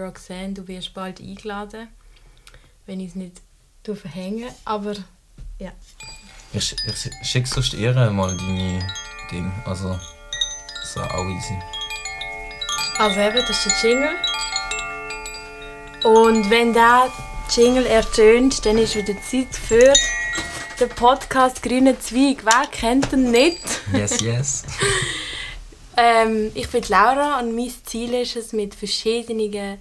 Roxanne, du wirst bald eingeladen, wenn ich es nicht verhänge, aber ja. Ich, ich schicke sonst ihr mal deine Ding, also so auch easy. Also eben, das ist der Jingle. Und wenn der Jingle ertönt, dann ist wieder Zeit für den Podcast Grüne Zweig. Wer kennt ihn nicht? Yes, yes. ähm, ich bin Laura und mein Ziel ist es, mit verschiedenen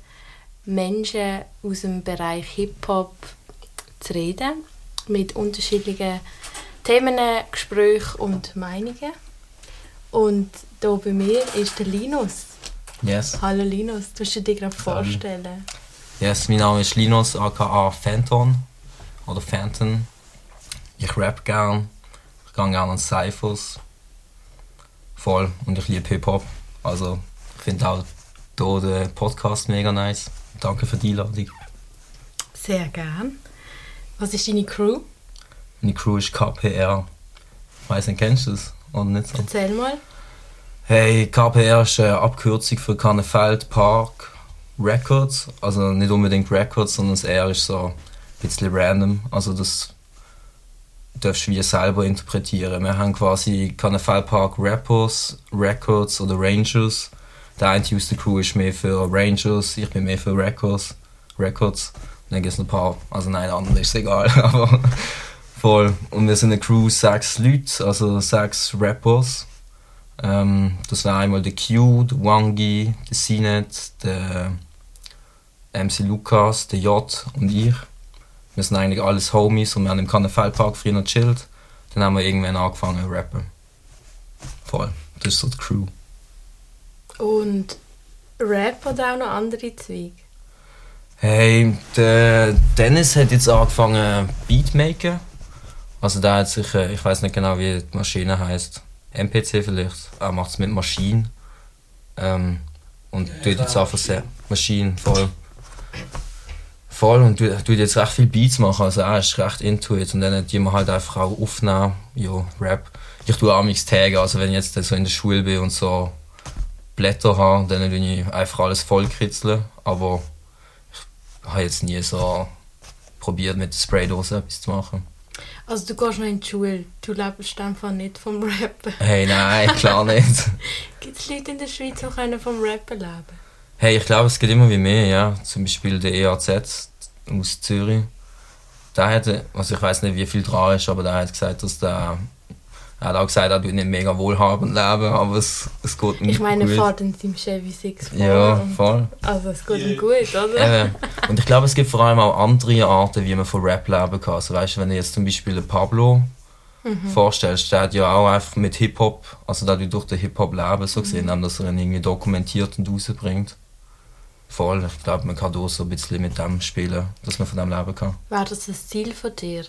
Menschen aus dem Bereich Hip-Hop zu reden, mit unterschiedlichen Themen, Gesprächen und Meinungen. Und hier bei mir ist der Linus. Yes. Hallo Linus, du du dir gerade vorstellen? Yes, mein Name ist Linus, aka Phantom oder Phantom. Ich rap gern, ich gehe gerne an Cyphers. Voll und ich liebe Hip-Hop. Also ich finde auch hier den Podcast mega nice. Danke für die Einladung. Sehr gern. Was ist deine Crew? Meine Crew ist KPR. Ich weiss nicht, kennst du das? Oder nicht so? Erzähl mal. Hey, KPR ist eine Abkürzung für Kannefeld Park Records. Also nicht unbedingt Records, sondern das R ist so ein bisschen random. Also das darfst du wie selber interpretieren. Wir haben quasi Kannefeld Park Rappers, Records oder Rangers der eine aus Crew ist mehr für Rangers, ich bin mehr für Records. Records. Und dann gibt es noch ein paar, also nein, andere ist egal, aber voll. Und wir sind eine Crew sechs Leute, also sechs Rappers. Ähm, das wäre einmal der Q, der Wangi, der Sinet, der MC Lukas, der J und ich. Wir sind eigentlich alles Homies und wir haben im Kannenfeldpark früher noch chillt. Dann haben wir irgendwann angefangen zu rappen. Voll. Das ist so die Crew. Und Rap oder auch noch andere Zweige? Hey, der Dennis hat jetzt angefangen Beatmaker. Also der hat sich, äh, ich weiß nicht genau wie die Maschine heißt, MPC vielleicht. Er macht es mit Maschinen. Ähm, und ja, tut jetzt einfach sehr Maschinen voll. Voll und tut jetzt recht viel Beats machen, also er ist recht into it und dann die man halt einfach auch aufnehmen, ja, Rap. Ich tue auch nichts taggen, also wenn ich jetzt so in der Schule bin und so Blätter habe, dann will ich einfach alles vollkritzeln. Aber ich habe jetzt nie so probiert, mit der Spraydose etwas zu machen. Also du gehst noch in die Schule, du lebst einfach nicht vom Rappen. Hey, nein, klar nicht. Gibt es Leute in der Schweiz, die vom Rappen leben Hey, ich glaube, es geht immer wie mehr, ja. Zum Beispiel der EAZ aus Zürich. Der hat, also ich weiß nicht, wie viel dran ist, aber der hat gesagt, dass der er hat auch gesagt, er tut nicht mega wohlhabend leben, aber es, es geht ihm Ich meine, er fährt in seinem Chevy 6 vor. Ja, voll. Also es geht ihm gut, oder? Eben. Und ich glaube, es gibt vor allem auch andere Arten, wie man von Rap leben kann. Also weißt du, wenn du jetzt zum Beispiel Pablo mhm. vorstellst, der hat ja auch einfach mit Hip-Hop, also der durch den Hip-Hop leben, so gesehen, mhm. dass er ihn irgendwie dokumentiert und rausbringt. Voll, ich glaube, man kann auch so ein bisschen mit dem spielen, dass man von dem leben kann. Wäre das das Ziel von dir?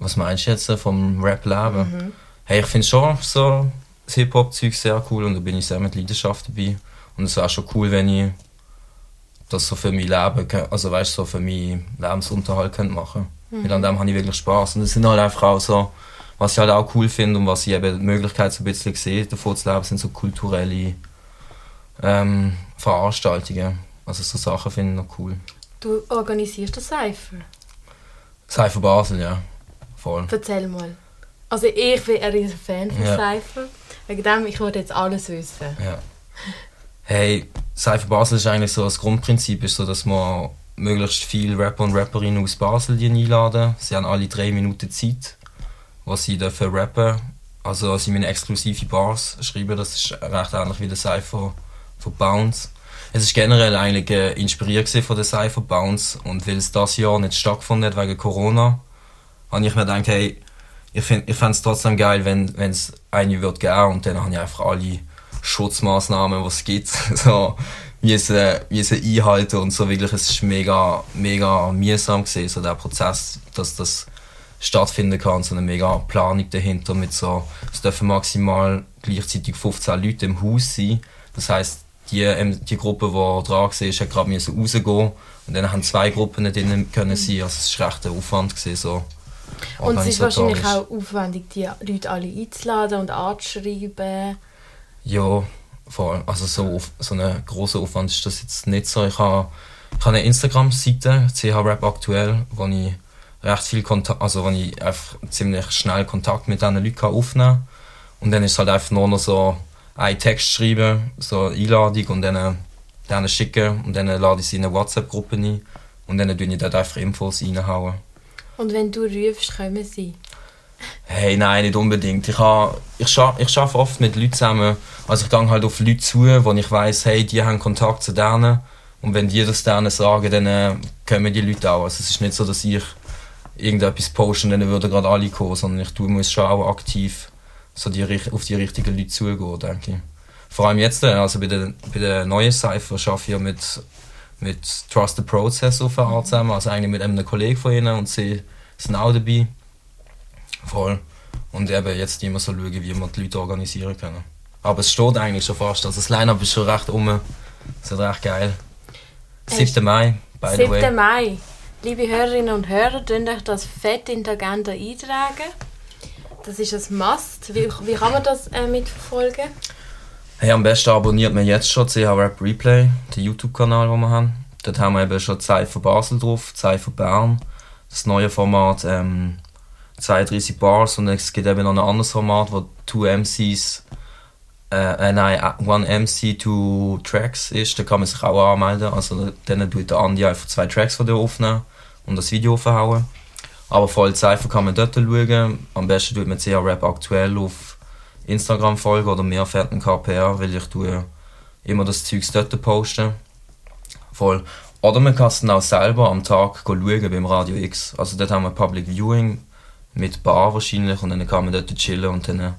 Was meinst du jetzt vom Rap-Leben? Mhm. Hey, ich finde schon so das Hip-Hop-Zeug sehr cool und da bin ich sehr mit Leidenschaft dabei. Und es wäre schon cool, wenn ich das so für mein Leben, also weißt so für meinen Lebensunterhalt könnte machen mhm. Weil an dem habe ich wirklich Spaß. Und es sind halt einfach auch so, was ich halt auch cool finde und was ich eben die Möglichkeit so ein bisschen sehe, davon zu leben, sind so kulturelle ähm, Veranstaltungen. Also so Sachen finde ich noch cool. Du organisierst das Cypher? Cypher Basel, ja. Voll. Erzähl mal. Also ich bin ein riesen Fan von ja. Cypher. Wegen dem, ich wollte jetzt alles wissen. Ja. Hey, Cypher Basel ist eigentlich so, das Grundprinzip ist so, dass man möglichst viele Rapper und Rapperinnen aus Basel einladen. Sie haben alle drei Minuten Zeit, was sie dafür rappen. Also sie müssen exklusive Bars schreiben, das ist recht ähnlich wie der Cypher von Bounce. Es ist generell eigentlich äh, inspiriert von der Cypher Bounce und weil es das Jahr nicht stattgefunden hat wegen Corona, habe ich mir gedacht, hey, ich fände es trotzdem geil, wenn es eine wird geben. Und dann habe ich einfach alle Schutzmaßnahmen, die es gibt, so, sie, wie sie einhalten und so wirklich, es ist mega, mega mühsam gewesen, so der Prozess, dass das stattfinden kann, so eine mega Planung dahinter mit so, es dürfen maximal gleichzeitig 15 Leute im Haus sein, das heißt die, ähm, die Gruppe, die dran war, hat gerade rausgehen. Und dann haben zwei Gruppen drinnen können sein, also es war recht ein Aufwand gewesen, so und es ist wahrscheinlich auch aufwendig, die Leute alle einzuladen und anzuschreiben. Ja, Voll. Also so, so ein grosser Aufwand ist das jetzt nicht so. Ich habe ich habe eine Instagram-Seite, CH-Rap aktuell, wo ich recht viel Kontakt, also wo ich einfach ziemlich schnell Kontakt mit diesen Leuten aufnehmen kann. Und dann ist es halt einfach nur noch so einen Text schreiben, so eine Einladung und dann denen schicken und dann lade ich sie in eine WhatsApp-Gruppe ein und dann tue ich dort einfach Infos reinhauen. Und wenn du rufst, kommen sie. Hey, nein, nicht unbedingt. Ich, ha, ich, scha ich arbeite oft mit Leuten zusammen. Also ich gehe halt auf Leute zu, wo ich weiss, hey, die haben Kontakt zu denen. Und wenn die das denen sagen, dann äh, kommen die Leute auch. Also es ist nicht so, dass ich irgendetwas poste und dann würden gerade alle kommen, sondern ich muss schon auch aktiv so die, auf die richtigen Leute zugehen, denke ich. Vor allem jetzt, äh, also bei der, bei der neuen Cypher arbeite ich mit, mit Trust the Process eine Art zusammen, also eigentlich mit einem Kollegen von ihnen und sie sind auch dabei. Voll. Und eben jetzt immer so schauen, wie wir die Leute organisieren können. Aber es steht eigentlich schon fast. Also das Line-Up ist schon recht um. Das ist recht geil. 7. Mai, by the 7. way. Mai. Liebe Hörerinnen und Hörer, könnt euch das fett in die Agenda eintragen. Das ist ein Must. Wie, wie kann man das äh, mitverfolgen? Hey, am besten abonniert man jetzt schon CH Rap Replay, den YouTube-Kanal, den wir haben. Dort haben wir eben schon Zeit für Basel drauf, Zeit für Bern. Das neue Format ähm, 32 Bars und es gibt eben noch ein anderes Format, wo two MCs, äh, äh, nein, äh, one MC, two Tracks ist. Da kann man sich auch anmelden. Also dann tut der Andi einfach zwei Tracks von dir aufnehmen und das Video aufhauen. Aber voll Cypher kann man dort schauen. Am besten tut man CH Rap aktuell auf Instagram folgen oder mir fährt ein KPR, weil ich tue immer das Zeugs dort posten. Voll. Oder man kann es dann auch selber am Tag schauen beim Radio X. Also dort haben wir Public Viewing mit Bar wahrscheinlich und dann kann man dort chillen und dann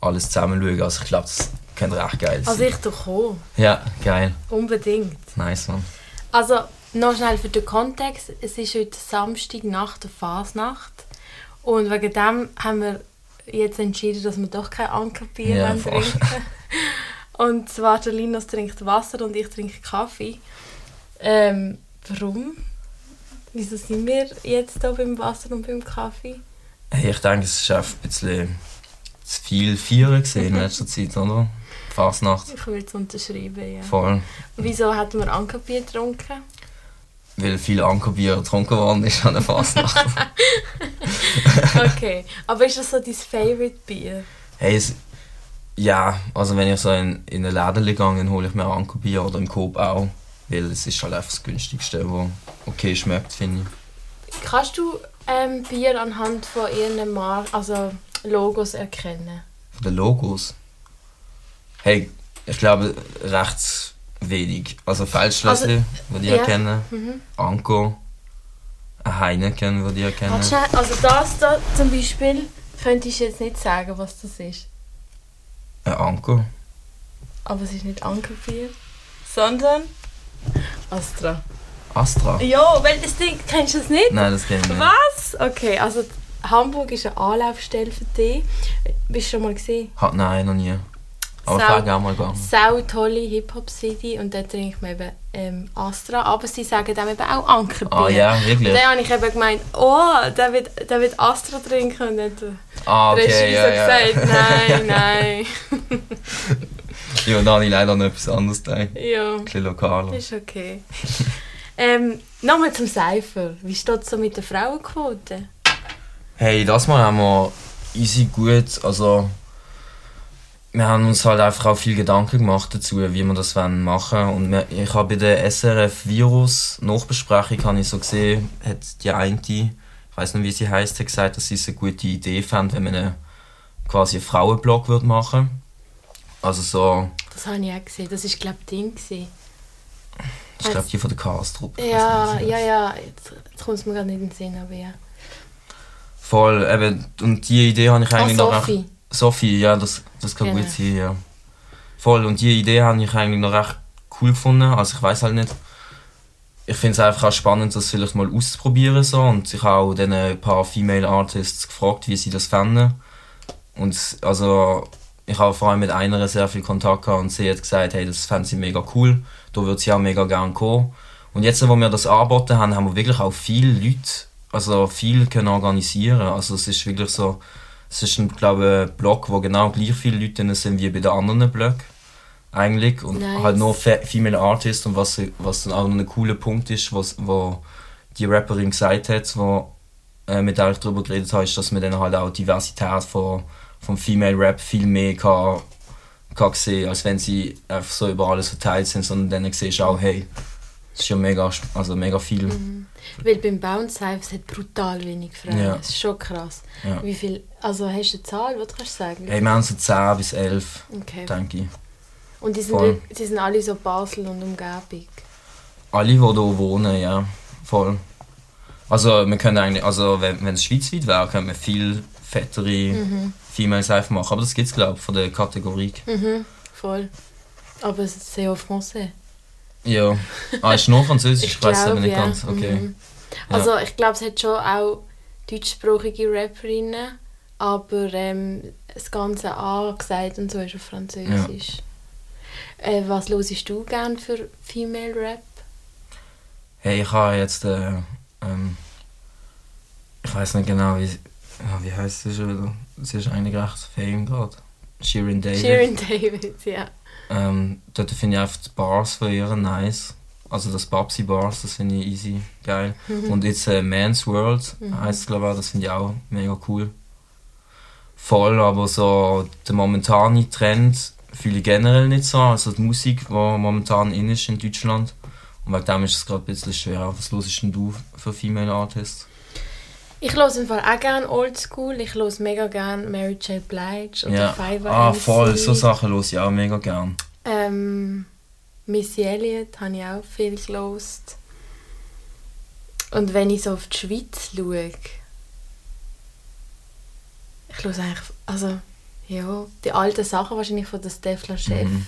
alles zusammen schauen. Also ich glaube, das könnte recht geil sein. Also ich doch kommen. ja, geil. Unbedingt. Nice, man. Also, noch schnell für den Kontext. Es ist heute Samstag nach der Fasnacht. Und wegen dem haben wir jetzt entschieden, dass wir doch kein Ankerbier Ja, trinken Und zwar der Linus trinkt Wasser und ich trinke Kaffee. Ähm, warum? Wieso sind wir jetzt hier beim Wasser und beim Kaffee? Hey, ich denke, es war ein bisschen zu viel Feiern in letzter Zeit, oder? Fasnacht. Ich würde es unterschreiben, ja. Voll. Wieso hatten wir Ankerbier getrunken? Weil viel Ankerbier getrunken worden ist an der Fasnacht. Okay, aber ist das so dein Favorite Bier? Hey, es, ja, also wenn ich so in, in einen Laden gehe, dann hole ich mir Ankerbier oder im Coop auch. Weil es ist halt einfach das günstigste, was okay schmeckt, finde ich. Kannst du ähm, Bier anhand von ihren Mar also Logos erkennen? Von den Logos. Hey, ich glaube recht wenig. Also Feldschlössli, also, die ja. erkennen. Mhm. Anko. Ein Heineken, die. Warte schnell, also das da zum Beispiel könnte ich jetzt nicht sagen, was das ist. Ein Anko. Aber es ist nicht Ankerbier, sondern Astra. Astra. Ja, weil das Ding, kennst du das nicht? Nein, das kenne ich nicht. Was? Okay, also Hamburg ist eine Anlaufstelle für dich. Bist du schon mal gesehen? Ha, nein, noch nie. Aber ich Sau- wäre gerne mal gegangen. Sau tolle Hip-Hop-City und dort trinkt man eben ähm, Astra, aber sie sagen dann eben auch Ankerbier. Ah ja, Und wirklich? dann habe ich eben gemeint, oh, der wird, der wird Astra trinken und dann der Ah, okay, Regie ja, so ja. gesagt, nein, nein. Ja, da habe ich leider noch etwas anderes gedacht. ja, Ein bisschen lokaler. ist okay. ähm, Nochmal zum Cypher. Wie steht es so mit der Frauenquote? Hey, das Mal haben wir easy gut, also wir haben uns halt einfach auch viel Gedanken gemacht dazu, wie wir das wollen machen und wir, ich habe bei der SRF Virus Nachbesprechung habe ich so gesehen, hat die eine, ich weiß nicht wie sie heißt, hat gesagt, dass sie es eine gute Idee fand, wenn man eine, quasi einen Frauenblog würde machen. Also so, Das habe ich auch gesehen. Das war, glaube ich, Ding. gewesen. ich glaube die von der Chaos-Truppe. Ja, nicht, ja, ja. Jetzt, jetzt kommt es mir gerade nicht in den Sinn, aber ja. Voll, eben, und die Idee habe ich eigentlich noch recht- Sophie. Sophie, ja, das, das kann Genau. gut sein, ja. Voll, und die Idee habe ich eigentlich noch recht cool gefunden. Also ich weiß halt nicht. Ich finde es einfach auch spannend, das vielleicht mal auszuprobieren. So. Und ich habe auch dann ein paar Female Artists gefragt, wie sie das fänden. Und also ich habe vor allem mit einer sehr viel Kontakt gehabt und sie hat gesagt, hey, das fände sie mega cool. Da würde sie auch mega gerne kommen. Und jetzt, wo wir das angeboten haben, haben wir wirklich auch viele Leute, also viel können organisieren. Also es ist wirklich so, es ist ein, glaube ich, Blog, wo genau gleich viele Leute drin sind wie bei den anderen Blöcken. eigentlich und Nice. halt nur Fe Female Artists und was, was dann auch noch ein cooler Punkt ist, was, wo die Rapperin gesagt hat, wo, äh, mit der ich darüber geredet habe, ist, dass man dann halt auch die Diversität von, vom Female Rap viel mehr kann, kann sehen, als wenn sie einfach so über alles verteilt sind, sondern dann siehst du auch, hey, es ist ja mega, also mega viel. Weil beim Bounce es hat brutal wenig Frauen. Ja. Das ist schon krass. Ja. Wie viel, also hast du eine Zahl, was kannst du sagen? Hey, wir haben so 10 bis 11, Okay. denke ich. Und die sind, voll. die sind alle so Basel und Umgebung. Alle, die hier wohnen, ja, voll. Also, wir können eigentlich, also, wenn, wenn es schweizweit wäre, könnte man viel fettere Females einfach machen. Aber das gibt es, glaube ich, von der Kategorie. Mhm, voll. Aber es ist sehr français. Ja. Ah, ist nur Französisch? Ich, weiß aber nicht ja. ganz. Okay. Mhm. Also ich glaube, es hat schon auch deutschsprachige Rapperinnen, aber ähm, das ganze A gesagt und so ist auf Französisch. Äh, was hörst du gern für Female Rap? Hey, ich habe jetzt, äh, ähm, ich weiß nicht genau, wie, ja, wie heißt sie schon wieder? Sie ist eigentlich recht fame gerade. Shirin David. Shirin David, ja. Ähm, dort finde ich einfach die Bars von ihr nice. Also das Babsi Bars, das finde ich easy, geil. Und jetzt äh, Man's World heisst es glaube ich das finde ich auch mega cool. Voll, aber so der momentane Trend fühle ich generell nicht so. Also die Musik, die momentan in ist in Deutschland. Und wegen dem ist es gerade ein bisschen schwer. Was hörst denn du für Female Artists? Ich höre im Fall auch gerne Oldschool. Ich höre mega gerne Mary J. Blige oder Ja. Fiverr Ah, MC. voll, so Sachen höre ich auch mega gern. Ähm, Missy Elliott habe ich auch viel gelost. Und wenn ich so auf die Schweiz schaue, ich höre eigentlich, also, ja, die alten Sachen wahrscheinlich von der Stefla Chef. Mhm.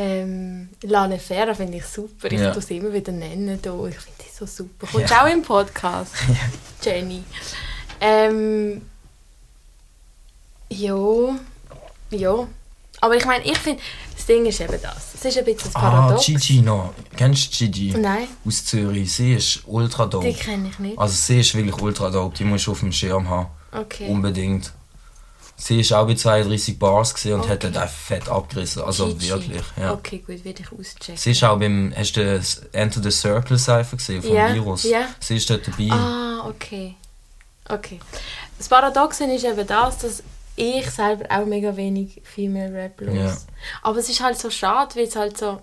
Ähm, Lane Ferra finde ich super. Ich Ja. tue sie immer wieder nennen. Da. Ich finde die so super. Kommst du auch im Podcast? Jenny. Ähm, ja. Ja. Aber ich meine, ich finde, das Ding ist eben das. Es ist ein bisschen ein Ah, Paradox. Gigi noch. Kennst du Gigi? Nein, Aus Zürich. Sie ist ultra dope. die kenne ich nicht. Also sie ist wirklich ultra dope, die musst du auf dem Schirm haben. Okay. Unbedingt. Sie ist auch bei 32 Bars gesehen und Okay. hat dort fett abgerissen. Also Gigi. wirklich, ja. Okay, gut, werde ich auschecken. Sie ist auch beim, hast du das Enter the Circle Cypher gesehen vom Ja, Virus? ja. Sie ist dort dabei. Ah, okay. Okay. Das Paradoxe ist eben das, dass ich selber auch mega wenig Female Rap los. Ja. Aber es ist halt so schade, weil es halt so...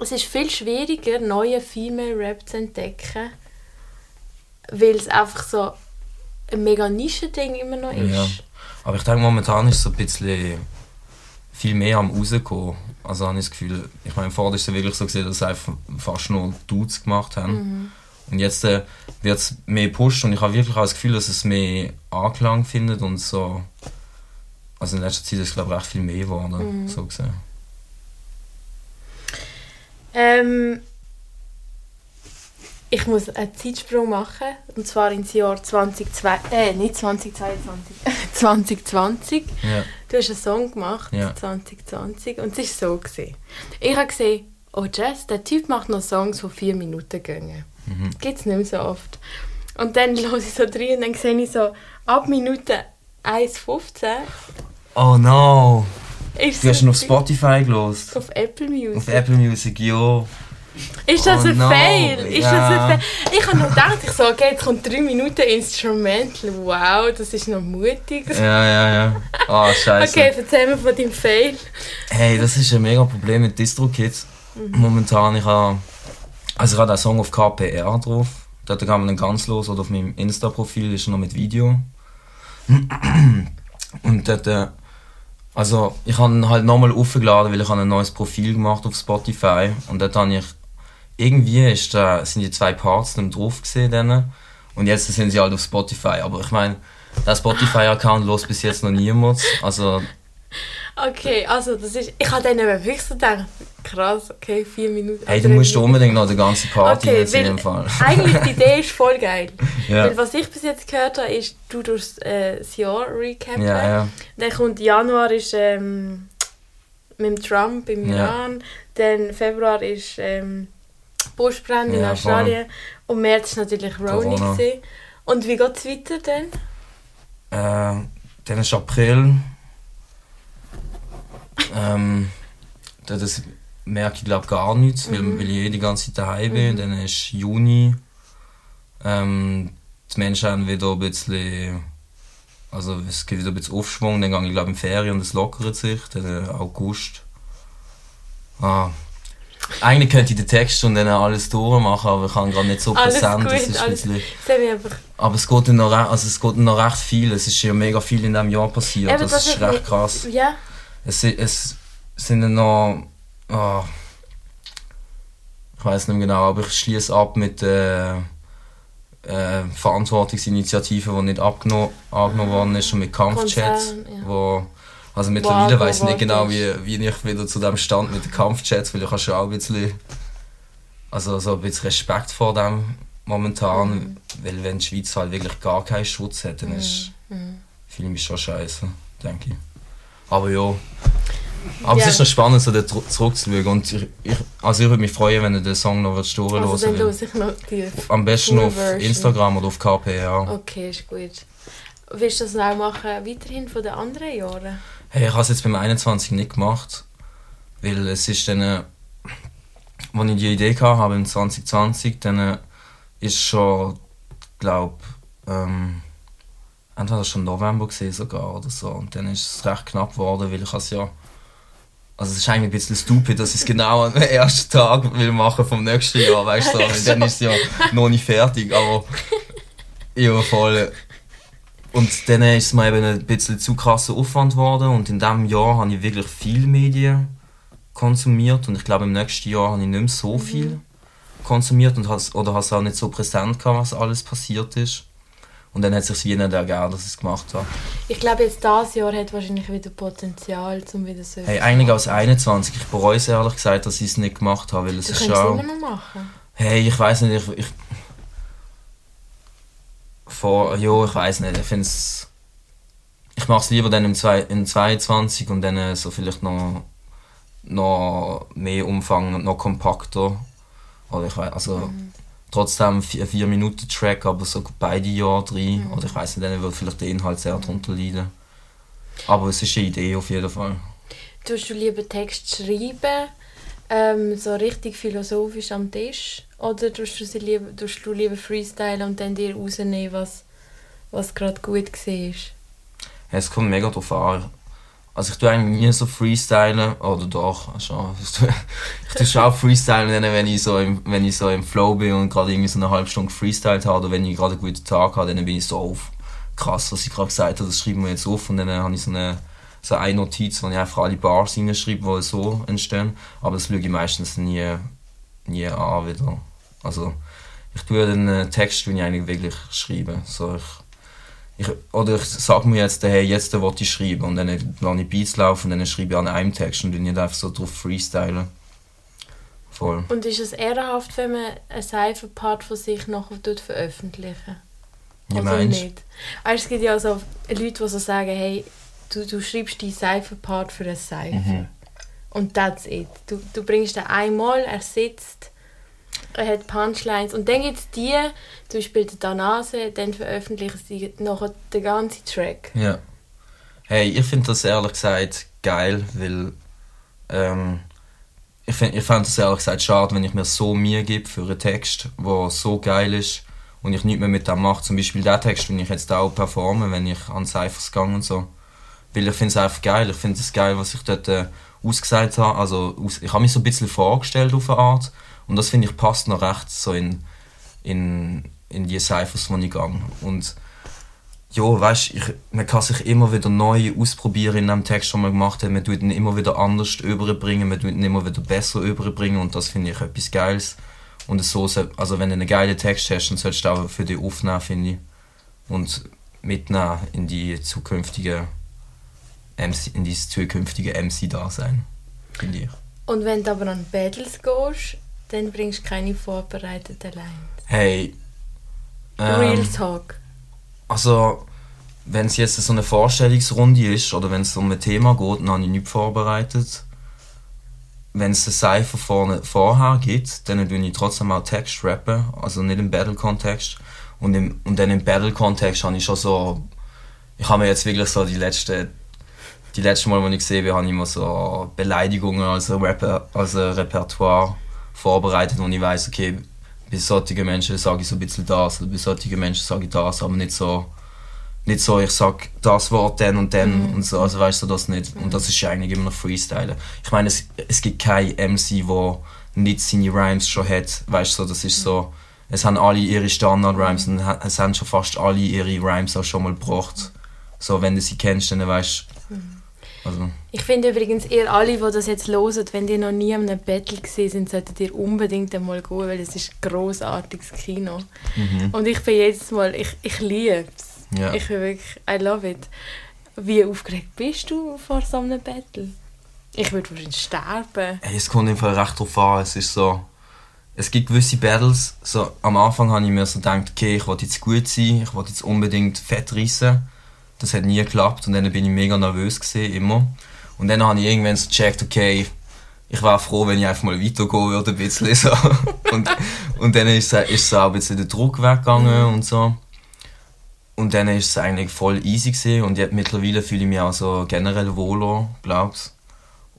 Es ist viel schwieriger, neue Female Rap zu entdecken, weil es einfach so ein mega Nischending immer noch ist. Ja. Aber ich denke, momentan ist es ein bisschen viel mehr am rauskommen. Also habe ich das Gefühl, ich meine, vorher ist es wirklich so gesehen, dass sie einfach fast nur Dudes gemacht haben. Mhm. Und jetzt äh, wird es mehr gepusht und ich habe wirklich auch das Gefühl, dass es mehr Anklang findet und so. Also in letzter Zeit ist es glaube ich recht viel mehr geworden, Mhm. so gesehen. Ähm, ich muss einen Zeitsprung machen, und zwar ins Jahr 2020, äh, nicht 2022, 2020. Ja. Du hast einen Song gemacht, Ja. 2020, und es war so. Gewesen. Ich habe gesehen, oh Jess, der Typ macht noch Songs, die vier Minuten gehen. Mhm. Gibt es nicht mehr so oft. Und dann höre ich so rein und dann sehe ich so, ab Minute 1,15 Oh no! ist Du hast ihn auf Spotify gelost. auf Apple Music. Auf Apple Music, jo. Ist das Oh ein no, Fail? Ist ja. das ein Fail? Ich habe noch gedacht, ich so, okay, jetzt kommt drei Minuten Instrumental. Wow, das ist noch mutig. Ja, ja, ja. Ah, scheiße. Okay, erzähl mir von deinem Fail. Hey, das ist ein mega Problem mit DistroKids. Momentan, ich habe also ich habe den Song auf KPR drauf. Dort kann man dann ganz los oder auf meinem Insta-Profil ist er noch mit Video. Und dort, äh, also ich habe ihn halt nochmal aufgeladen, weil ich habe ein neues Profil gemacht auf Spotify und dort habe ich irgendwie ist da, sind die zwei Parts dann drauf gesehen dann. und jetzt sind sie halt auf Spotify. Aber ich meine, der Spotify-Account los bis jetzt noch niemand. Also Okay, also das ist... Ich habe dann eben wirklich so gedacht, krass, okay, vier Minuten. Hey, du musst unbedingt noch die ganze Party Okay, jetzt in dem Fall. eigentlich die Idee ist voll geil. Ja. Weil was ich bis jetzt gehört habe, ist, du durchs äh, das Jahr recappen. Ja, ja. Dann kommt Januar ist ähm, mit dem Trump im Ja. Iran. Dann Februar ist ähm, Buschbrand in Ja, Australien. Und März ist natürlich Roni. Corona. gewesen. Und wie geht es weiter dann? Äh, dann ist April. Ähm, das merke ich glaube gar nichts, weil, weil ich eh die ganze Zeit daheim bin. Dann ist Juni. Ähm, die Menschen haben wieder ein bisschen. Also es gibt wieder ein bisschen Aufschwung, dann gehe ich glaube in die Ferien und es lockert sich. Dann äh, August. Ah. Eigentlich könnte ich den Text und dann alles durchmachen, aber ich kann gerade nicht so Alles präsent. gut, alles- habe ich einfach... aber es geht, noch, also es geht noch recht viel. Es ist ja mega viel in diesem Jahr passiert. Eben, das, das ist recht krass. Ja, Es, es sind noch. ah, ich weiß nicht mehr genau, aber ich schließe ab mit äh, äh, Verantwortungsinitiativen, die nicht abgenommen, angenommen worden ist, und mit Kampfchats. Ja. Wo, also mittlerweile Wo weiß ich nicht genau, wie, wie ich wieder zu dem stand mit den Kampfchats, weil ich habe schon auch ein bisschen, also so ein bisschen Respekt vor dem momentan, Mhm. weil wenn die Schweiz halt wirklich gar keinen Schutz hat, dann ist Mhm. fühle ich mich schon scheiße, denke ich. Aber ja. Aber Ja. es ist noch spannend, so da zurück- zurückzuschauen. Und ich, ich, also ich würde mich freuen, wenn ihr den Song noch durchhören Also noch die... Am besten auf Full-Version. Instagram oder auf KP, ja. Okay, ist gut. Willst du das auch machen, weiterhin von den anderen Jahren? Hey, ich habe es jetzt beim 21 nicht gemacht, weil es ist dann, äh, als ich die Idee hatte, im 2020, dann äh, ist schon, glaube ähm, entweder schon November gesehen sogar oder so. Und dann ist es recht knapp geworden, weil ich es ja, also es ist eigentlich ein bisschen stupid, dass ich es genau am ersten Tag will machen vom nächsten Jahr, weißt du, so. dann ist es ja noch nicht fertig, aber ja, voll. Und dann ist es mir eben ein bisschen zu krasser Aufwand geworden und in diesem Jahr habe ich wirklich viel Medien konsumiert und ich glaube im nächsten Jahr habe ich nicht mehr so viel konsumiert und has, oder habe es auch nicht so präsent gehabt, was alles passiert ist. Und dann hat es sich wie nicht ergeben, dass ich es gemacht habe. Ich glaube, jetzt dieses Jahr hat wahrscheinlich wieder Potenzial, um wieder so... Hey, eigentlich als 21, ich bereue es ehrlich gesagt, dass ich es nicht gemacht habe, weil es Du ist kannst es schon... immer noch machen. Hey, ich weiß nicht, ich, ich vor, ja, ich weiß nicht, ich finde es, ich mache es lieber dann im, zwei, im 22 und dann äh, so vielleicht noch, noch mehr Umfang und noch kompakter, oder ich weiß, also trotzdem vier, vier Minuten Track, aber so beide Jahre drin, oder ich weiß nicht, dann wird vielleicht der Inhalt sehr darunter leiden. Aber es ist eine Idee auf jeden Fall. Tust du lieber Text schreiben, ähm, so richtig philosophisch am Tisch? Oder tust du, sie lieber, tust du lieber freestylen und dann dir rausnehmen, was, was gerade gut war? Es kommt mega drauf an. Also ich tue eigentlich nie so freestylen, oder doch, schon. Ich tue, schon auch freestylen, wenn ich so im, wenn ich so im Flow bin und gerade irgendwie so eine halbe Stunde freestylt habe, oder wenn ich gerade einen guten Tag habe, dann bin ich so auf, krass, was ich gerade gesagt habe, das schreiben wir jetzt auf und dann habe ich so eine, so eine Notiz, wo ich einfach alle Bars hineinschreibe, die so entstehen, aber das schaue ich meistens nie, nie an wieder. Also ich tue den Text, den ich eigentlich wirklich schreibe. So, ich, ich, oder ich sage mir jetzt, hey, jetzt will ich schreiben und dann lasse ich Beats laufen und dann schreibe ich an einem Text und dann nicht einfach so drauf freestylen. Voll. Und ist es ehrenhaft, wenn man einen Cypher-Part von sich nachher veröffentlichen? Wie Oder meinst nicht? Weißt, es gibt ja so Leute, die so sagen, hey, du, du schreibst die Cypher-Part für ein Cypher. Mhm. Und that's it. Du, du bringst den einmal, er sitzt, er hat Punchlines. Und dann gibt es die, zum Beispiel der Danase, dann veröffentlichen sie nachher den ganzen Track. Ja. Hey, ich finde das ehrlich gesagt geil, weil ähm, ich finde ich das ehrlich gesagt schade, wenn ich mir so Mühe gebe für einen Text, der so geil ist und ich nichts mehr mit dem mache. Zum Beispiel den Text, den ich jetzt auch performe, wenn ich an Cyphers gehe und so. Weil ich finde es einfach geil. Ich finde es geil, was ich dort äh, ausgesagt habe. Also, aus, ich habe mich so ein bisschen vorgestellt auf eine Art. Und das finde ich passt noch recht so in, in, in die Cyphers, die ich gehe. Und ja, weißt, ich, man kann sich immer wieder neu ausprobieren in dem Text, den man gemacht hat. Man tut ihn immer wieder anders überbringen, man tut ihn immer wieder besser überbringen und das finde ich etwas Geiles. Und so, also wenn du einen geilen Text hast, dann solltest du auch für dich aufnehmen, finde ich. Und mitnehmen in die zukünftige MC, in dieses zukünftige MC-Dasein, finde ich. Und wenn du aber an Battles gehst, dann bringst du keine vorbereiteten Lines. Hey. Real ähm, Talk. Also, wenn es jetzt so eine Vorstellungsrunde ist oder wenn es um ein Thema geht, dann habe ich nichts vorbereitet. Wenn es ein Cypher vorne, vorher gibt, dann tue ich trotzdem auch Text rappen, also nicht im Battle-Kontext. Und, im, und dann im Battle-Kontext habe ich schon so. Ich habe mir jetzt wirklich so die letzten die letzte Mal, als ich gesehen habe, habe ich immer so Beleidigungen als Reper als Repertoire vorbereitet, wo ich weiß, okay, bei solchen Menschen sage ich so ein bisschen das, oder bei solchen Menschen sage ich das, aber nicht so, nicht so, ich sage das Wort dann und dann Mhm. und so, also weißt du das nicht. Und das ist eigentlich immer noch Freestyle. Ich meine, es, es gibt kein MC, der nicht seine Rhymes schon hat, weißt du, das ist so, es haben alle ihre Standard-Rhymes und es haben schon fast alle ihre Rhymes auch schon mal gebracht. So, wenn du sie kennst, dann weißt du, also, Ich finde übrigens, ihr alle, die das jetzt hören, wenn ihr noch nie an einem Battle gesehen sind, solltet ihr unbedingt einmal gehen, weil es ist großartiges Kino. mhm. Und ich bin jedes Mal, ich, ich liebe es. ja. Ich bin wirklich, I love it. Wie aufgeregt bist du vor so einem Battle? Ich würde wahrscheinlich sterben. Hey, es kommt im Fall recht drauf an. Es ist so. Es gibt gewisse Battles. So, am Anfang habe ich mir so gedacht, okay, ich will jetzt gut sein, ich will jetzt unbedingt fett reissen. Das hat nie geklappt und dann bin ich mega nervös gewesen, immer. Und dann habe ich irgendwann so gecheckt, okay, ich wäre froh, wenn ich einfach mal weitergehen würde, ein bisschen so. und, und dann ist, es- ist so auch ein bisschen der Druck weggegangen und so. Und dann ist es eigentlich voll easy gewesen und jetzt mittlerweile fühle ich mich auch so generell wohler, glaubst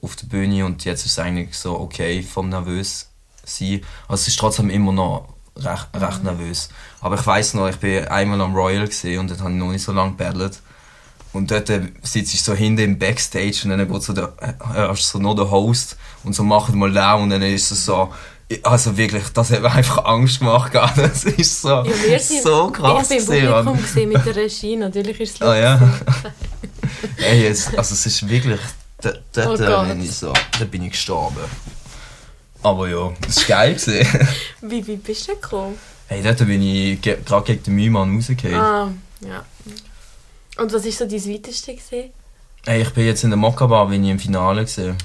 auf der Bühne und jetzt ist es eigentlich so okay vom nervös sein. Also es ist trotzdem immer noch recht, recht nervös. Aber ich weiß noch, ich bin einmal am Royal gesehen und dort habe ich noch nicht so lange gebattelt. Und dort äh, sitze ich so hinten im Backstage und dann geht so der, äh, hörst du so nur der Host und so macht mal Lärm und dann ist es so, also wirklich, das hat mir einfach Angst gemacht. Das ist so, Ja, wir sind, so krass Ich bin gewesen, im. Publikum gesehen mit der Regie, natürlich ist es Ah ja. lustig. Ey, jetzt, also es ist wirklich, da, da, Oh da, bin ich so, da bin ich gestorben. Aber ja, das war geil. Wie weit bist du gekommen? hey, dort bin ich ge gerade gegen den Mühmann rausgefallen. Ah, ja. Und was war so dein weiteste? Gewesen? Hey, ich bin jetzt in der Mokka-Bar, bin ich im Finale gesehen.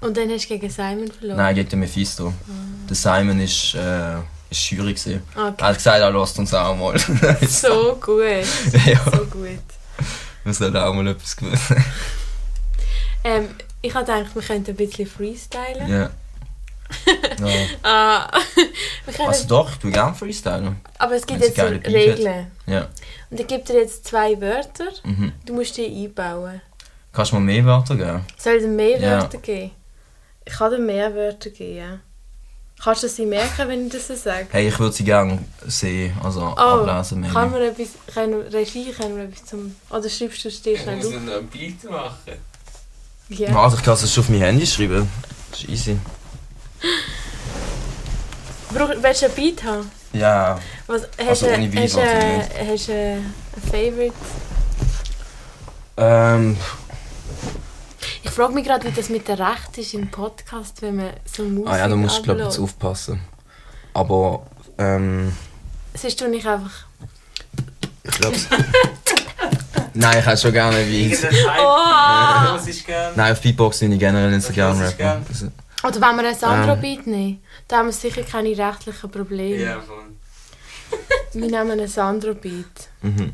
Und dann hast du gegen Simon verloren? Nein, gegen den Mephisto. Der Simon ist, äh, ist gewesen. Okay. Er hat gesagt, er lässt uns auch mal. So gut. ja, So gut. wir sollen auch mal etwas gewinnen. Ähm, ich habe gedacht, wir könnten ein bisschen freestylen. ja. Ja. Ah, wir können, Also doch, ich bin gerne Freestylen. aber es gibt wenn's jetzt. Regeln. Ja. Und ich gebe dir jetzt zwei Wörter. Mhm. Du musst die einbauen. Kannst du mir mehr Wörter geben? Soll ich dir mehr Ja. Wörter geben? Ich kann dir mehr Wörter geben. Kannst du sie merken, wenn ich das so sage? Hey, ich würde sie gerne sehen, also ablesen. maybe. Oh, kann man etwas, können, Regie, können wir etwas zum... Oder schreibst du es dir Ich schnell muss auf? noch ein Beat machen. Ja. Also ich kann es schon auf mein Handy schreiben. Das ist easy. Brauch, willst du ein Beat haben? Ja. Was, hast Also du ohne Beat, hast, du- hast du ein Favorite? Ähm, Ich frage mich gerade, wie das mit der Recht ist im Podcast, wenn man so Musik ah ja, da musst du glaube jetzt aufpassen. Aber, ähm, Siehst du nicht einfach... ich glaube Nein, ich hätte schon gerne ist gern? Nein, auf Beatbox bin ich generell nicht Also, Oder wenn wir ein Sandro Ähm. Beat nehmen, da haben wir sicher keine rechtlichen Probleme. Ja, von. Wir nehmen einen Sandro Beat. Mhm.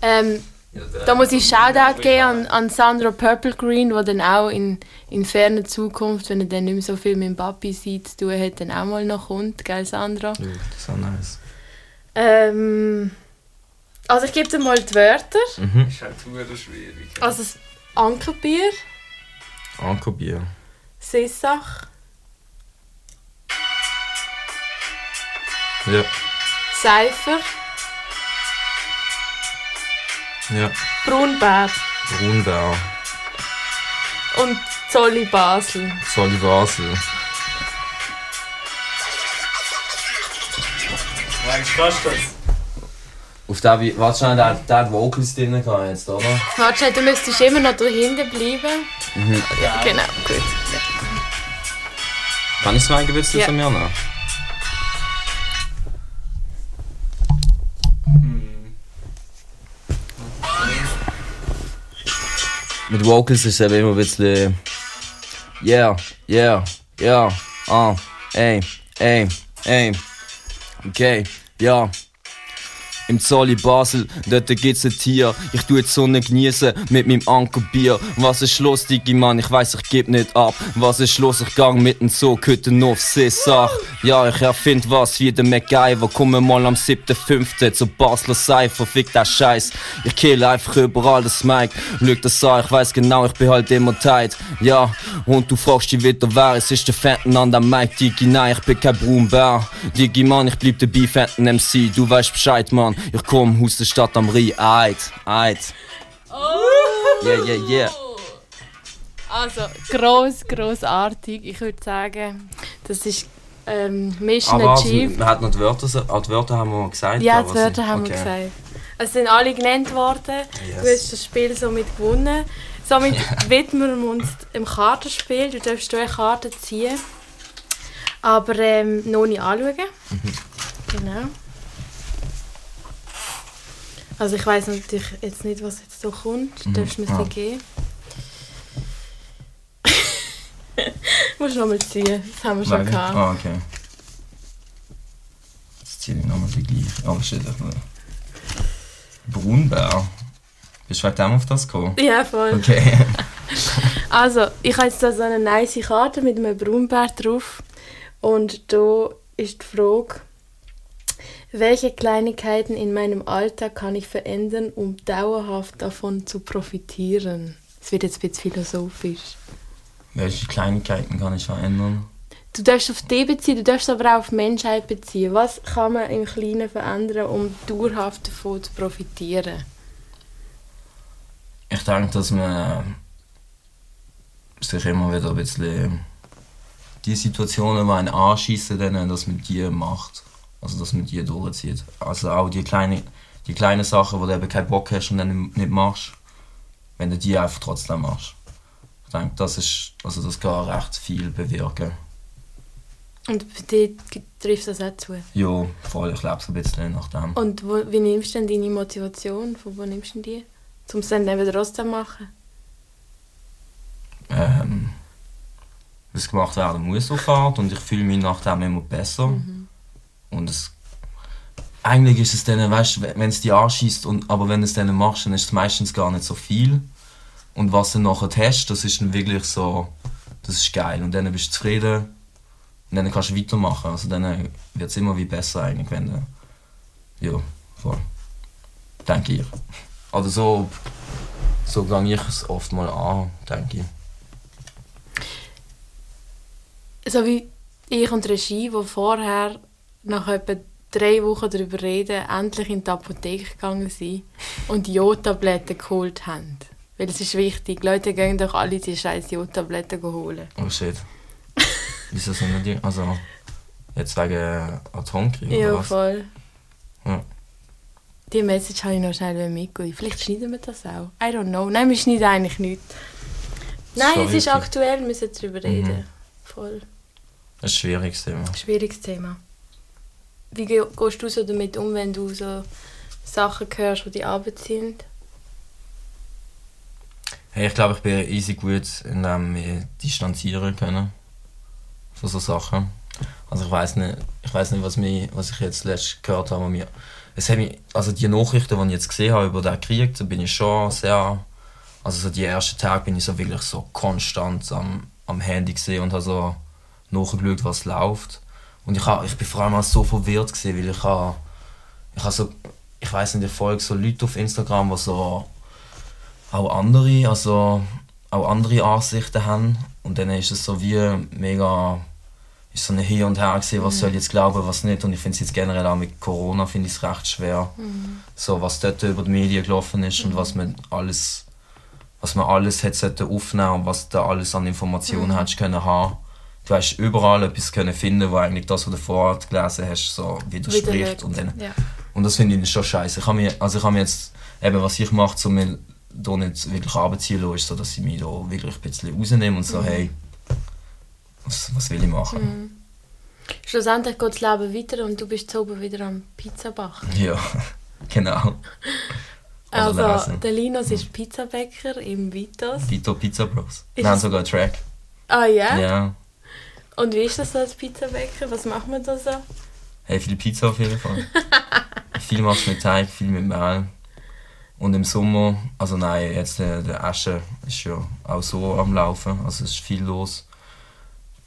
Ähm, Ja, da muss ich Shoutout geben an, an Sandro Purple Green, der dann auch in, in ferner Zukunft, wenn er dann nicht mehr so viel mit dem Papi sieht, zu tun hat, dann auch mal noch kommt, gell Sandro? Ja, das ist auch nice. Ähm, also ich gebe dir mal die Wörter. Mhm. Ist halt schwierig. Also das Ankerbier, Ankerbier. Sissach, Ja. Seifer, Ja. Brunbär Brunbär. und Zolli Basel. Soli Basel. Weißt du, kannst du das? Auf der, warte schnell, der, der hat Vocals drin gehabt jetzt, oder? Warte, schnell, du müsstest immer noch da hinten bleiben. Mhm. Ja, genau, gut. Kann ich es mal gewitzt Ja. von mir noch? Hm. Mit Vocals ist es eben immer ein bisschen. Yeah, yeah, yeah, ah, ey, ey, ey. Okay, ja. Im Zolli Basel, dort geht's ein Tier. Ich tu die Sonne genießen mit meinem Ankerbier. Was ist los, Digi Mann? Ich weiß, ich geb nicht ab. Was ist los? Ich gang mit dem Zug heute noch auf Sissach. Ja, ich erfind was wie der MacGyver. Komme mal am 7.5. zur Basler Cypher. Fick der Scheiß. Ich kill einfach überall das Mic. Schau das an, ich weiß genau, ich bin halt immer tight. Ja, und du fragst dich wieder, wer es ist der Fenton an der Mic, Digi. Nein, ich bin kein Brunbär. Digi Mann, ich bleib dabei, Fenton MC. Du weißt Bescheid, Mann. Ich komm aus der Stadt am Rhein. Eit, eit. Yeah, yeah, yeah. Also, gross, grossartig. Ich würde sagen, das ist ähm, Mission Aber also, Achieved. man hat noch die Wörter, so- ah, die Wörter haben wir gesagt. Ja, die Wörter haben wir okay. gesagt. Es sind alle genannt worden. Du Yes. hast das Spiel somit gewonnen. Somit widmen wir uns dem Kartenspiel. Du darfst hier eine Karte ziehen. Aber ähm, noch nicht anschauen. Mhm. Genau. Also ich weiß natürlich jetzt nicht, was jetzt so kommt. Du Mhm. darfst mir Ah. sie geben. musst nochmal ziehen. Das haben wir schon Wegen- gehabt. Ah, okay. Jetzt ziehe ich nochmal die gleiche. Aber steht einfach nur. Brunbär. Bist du dem auf das gekommen? Ja, voll. Okay. Also, ich habe jetzt da so eine nice Karte mit einem Braunbär drauf. Und da ist die Frage, welche Kleinigkeiten in meinem Alltag kann ich verändern, um dauerhaft davon zu profitieren? Es wird jetzt ein bisschen philosophisch. Welche Kleinigkeiten kann ich verändern? Du darfst auf die beziehen, du darfst aber auch auf Menschheit beziehen. Was kann man im Kleinen verändern, um dauerhaft davon zu profitieren? Ich denke, dass man sich immer wieder ein bisschen die Situationen, die einen anschießen, dass man die macht. Also, dass man die durchzieht. Also auch die kleinen die kleinen Sachen, wo du eben keinen Bock hast und dann nicht machst, wenn du die einfach trotzdem machst. Ich denke, das ist, also das kann recht viel bewirken. Und für dich trifft das auch zu. Ja, voll, ich lebe so ein bisschen nach dem. Und wo, wie nimmst du denn deine Motivation? Von wo nimmst du die? Um es dann eben trotzdem machen? ähm, was gemacht werden muss auf Art und ich fühle mich nach dem immer besser. Und es, eigentlich ist es dann, weißt du, wenn es dich anschießt, und, aber wenn du es dann machst, dann ist es meistens gar nicht so viel. Und was du nachher hast, das ist dann wirklich so, das ist geil. Und dann bist du zufrieden und dann kannst du weitermachen. Also dann wird es immer wie besser eigentlich, wenn du, ja, voll. Denke ich. Oder so, so gehe ich es oft mal an, denke ich. So wie ich und Regie, die vorher nach etwa drei Wochen darüber reden, endlich in die Apotheke gegangen sind und Jodtabletten geholt haben. Weil es ist wichtig, die Leute gehen doch alle die scheiß Jodtabletten holen. Oh shit. Wieso sind denn die? Also, jetzt wegen Atomkrieg Ja, oder was? voll. Ja. Die Message habe ich noch schnell mitgegeben. Vielleicht schneiden wir das auch. I don't know. Nein, wir schneiden eigentlich nicht. Nein, Schon es ist aktuell, wir müssen darüber reden. Mhm. Voll. Ein schwieriges Thema. Schwieriges Thema. Wie ge- gehst du so damit um, wenn du so Sachen hörst, die dich anbeziehen? Hey, ich glaube, ich bin easy gut in dem mich distanzieren können. Von so Sachen. Also ich weiß nicht, ich weiß nicht, was, mich, was ich jetzt letzt gehört habe. Mir, es hat mich, also die Nachrichten, die ich jetzt gesehen habe über den Krieg, da bin ich schon sehr, also so die ersten Tage bin ich so wirklich so konstant am, am Handy gesehen und habe so nachgeschaut, was läuft. Und ich, ha, ich bin vor allem auch so verwirrt gewesen, weil ich habe, ich habe so, ich weiß nicht, ich folge so Leute auf Instagram, die so auch andere, also auch andere Ansichten haben. Und dann ist es so wie mega, ist so ein Hin und Her gewesen, was soll ich jetzt glauben, was nicht. Und ich finde es jetzt generell auch mit Corona finde ich es recht schwer, so was dort über die Medien gelaufen ist und was man alles, was man alles hätte sollte aufnehmen und was da alles an Informationen hättest können haben. Du hast überall etwas können finden, wo eigentlich das, was du vorher gelesen hast, so widerspricht. Und dann Ja. und das finde ich schon scheiße. Ich habe mir, also ich habe jetzt, eben was ich mache, um mir da nicht wirklich lassen, ist so, dass ich mich da wirklich ein bisschen rausnehme und so, hey, was, was will ich machen? Schlussendlich geht das Leben weiter und du bist zu oben wieder am Pizzabacken. Ja, genau. Also, lesen. der Linus ist Pizzabäcker im Vitos. Dito Pizza Bros. Ist Wir haben es- sogar einen Track. Ah ja? Ja. Und wie ist das so als Pizzabäcker? Was macht man da so? Hey, viel Pizza auf jeden Fall. viel machst du mit Teig, viel mit Mehl. Und im Sommer, also nein, jetzt der, der Asche ist ja auch so am Laufen, also es ist viel los.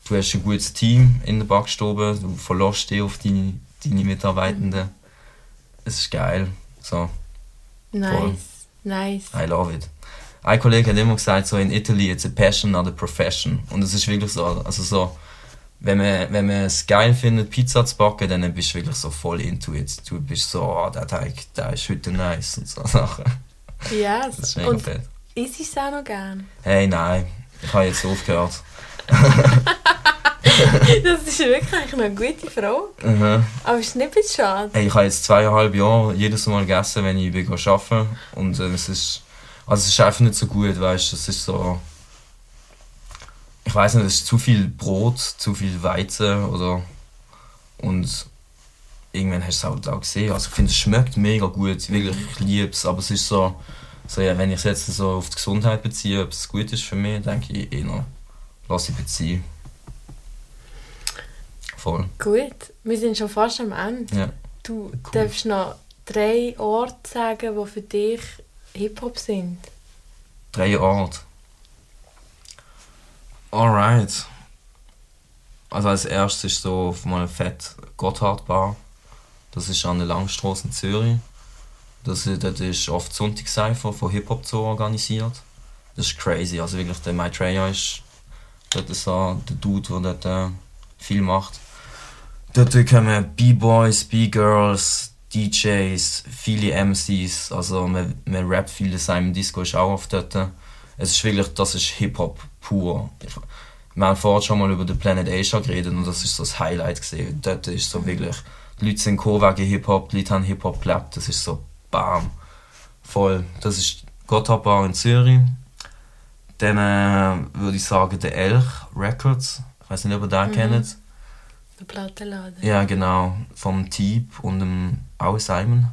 Du hast ein gutes Team in der Backstube, du verlässt dich auf deine, deine Mitarbeitenden. Es ist geil. So, Nice. Nice. I love it. Ein Kollege hat immer gesagt, so in Italy it's a passion, not a profession. Und es ist wirklich so, also so, wenn man, wenn man es geil findet, Pizza zu backen, dann bist du wirklich so voll into it. Du bist so, oh, der Teig, der ist heute nice und so Sachen. Yes. Das ist mega Und fett. isst es auch noch gern? Hey, nein, ich habe jetzt aufgehört. Das ist wirklich eigentlich eine gute Frage. Mhm. Aber ist nicht ein bisschen schade? Hey, ich habe jetzt zweieinhalb Jahre jedes Mal gegessen, wenn ich bin arbeiten Und äh, es ist. Also es ist einfach nicht so gut, weißt du. Es ist so. Ich weiß nicht, es ist zu viel Brot, zu viel Weizen oder. Und irgendwann hast du es halt auch gesehen. Also ich finde, es schmeckt mega gut, wirklich, ich liebe es. Aber es ist so. so ja, wenn ich es jetzt so auf die Gesundheit beziehe, ob es gut ist für mich, denke ich eher, lass ich beziehen. Voll, Gut, wir sind schon fast am Ende. ja. Du darfst noch drei Orte sagen, die für dich Hip-Hop sind. Drei Orte. Alright. Also als erstes ist so auf mal fett Gotthard Bar. Das ist an der Langstrasse in Zürich. Das, ist- dort ist oft Sonntagscypher von Hip-Hop so organisiert. Das ist crazy. Also wirklich, der Maitreya ist dort so der Dude, der dort äh, viel macht. Dort kommen B-Boys, B-Girls, DJs, viele MCs. Also man, man rappt viel, im Disco ist auch oft dort. Es ist wirklich, das ist Hip-Hop pur. Wir haben vorhin schon mal über den Planet Asia geredet und das ist so das Highlight gesehen. Dort ist so wirklich, die Leute sind gekommen wegen Hip-Hop, die Leute haben Hip-Hop gelebt, das ist so bam. Voll. Das ist Gotthard Bar in Zürich. Dann äh, würde ich sagen, der Elch Records. Ich weiß nicht, ob ihr den kennt. Der Plattenladen. Ja, genau. Vom Typ und dem auch Simon.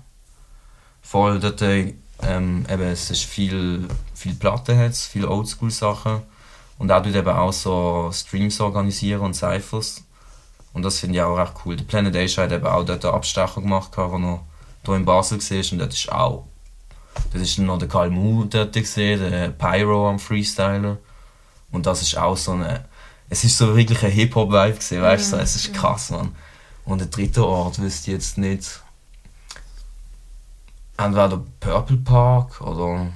Voll dort, äh, ähm, eben, es ist viel, viel Platten, hat's, viel Oldschool-Sachen. Und auch tut eben auch so Streams organisieren und Cyphers. Und das finde ich auch recht cool. Der Planet Asia hat eben auch dort einen Abstecher gemacht, wo er hier in Basel war. Und dort ist auch. Das ist noch der Karl Mu dort gesehen, der Pyro am Freestylen. Und das ist auch so eine. Es ist so wirklich ein Hip-Hop-Vibe gesehen, weißt du? so, Es ist krass, man. Und der dritte Ort wüsste ich jetzt nicht. Entweder Purple Park oder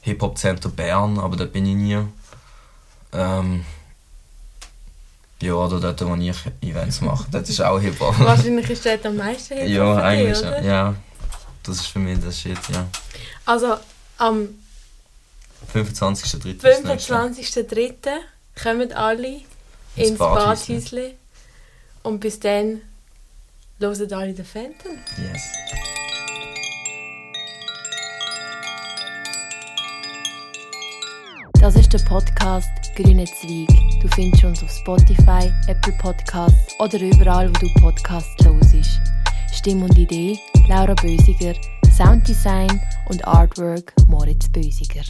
Hip-Hop Center Bern, aber da bin ich nie. Ähm, ja, oder dort, wo ich Events mache. Das ist auch Hip-Hop. Wahrscheinlich ist dort am meisten Hip-Hop ja, für eigentlich dich? Ja, das ist für mich das Shit, ja. Also am 25.03. ist das nächste. 25.03. kommen alle Ins ins. Badhäusli. Und bis dann hören alle den Phantom. Yes. Das ist der Podcast Grüne Zweig. Du findest uns auf Spotify, Apple Podcasts oder überall, wo du Podcasts hörst. Stimme und Idee Laura Bösiger, Sounddesign und Artwork Moritz Bösiger.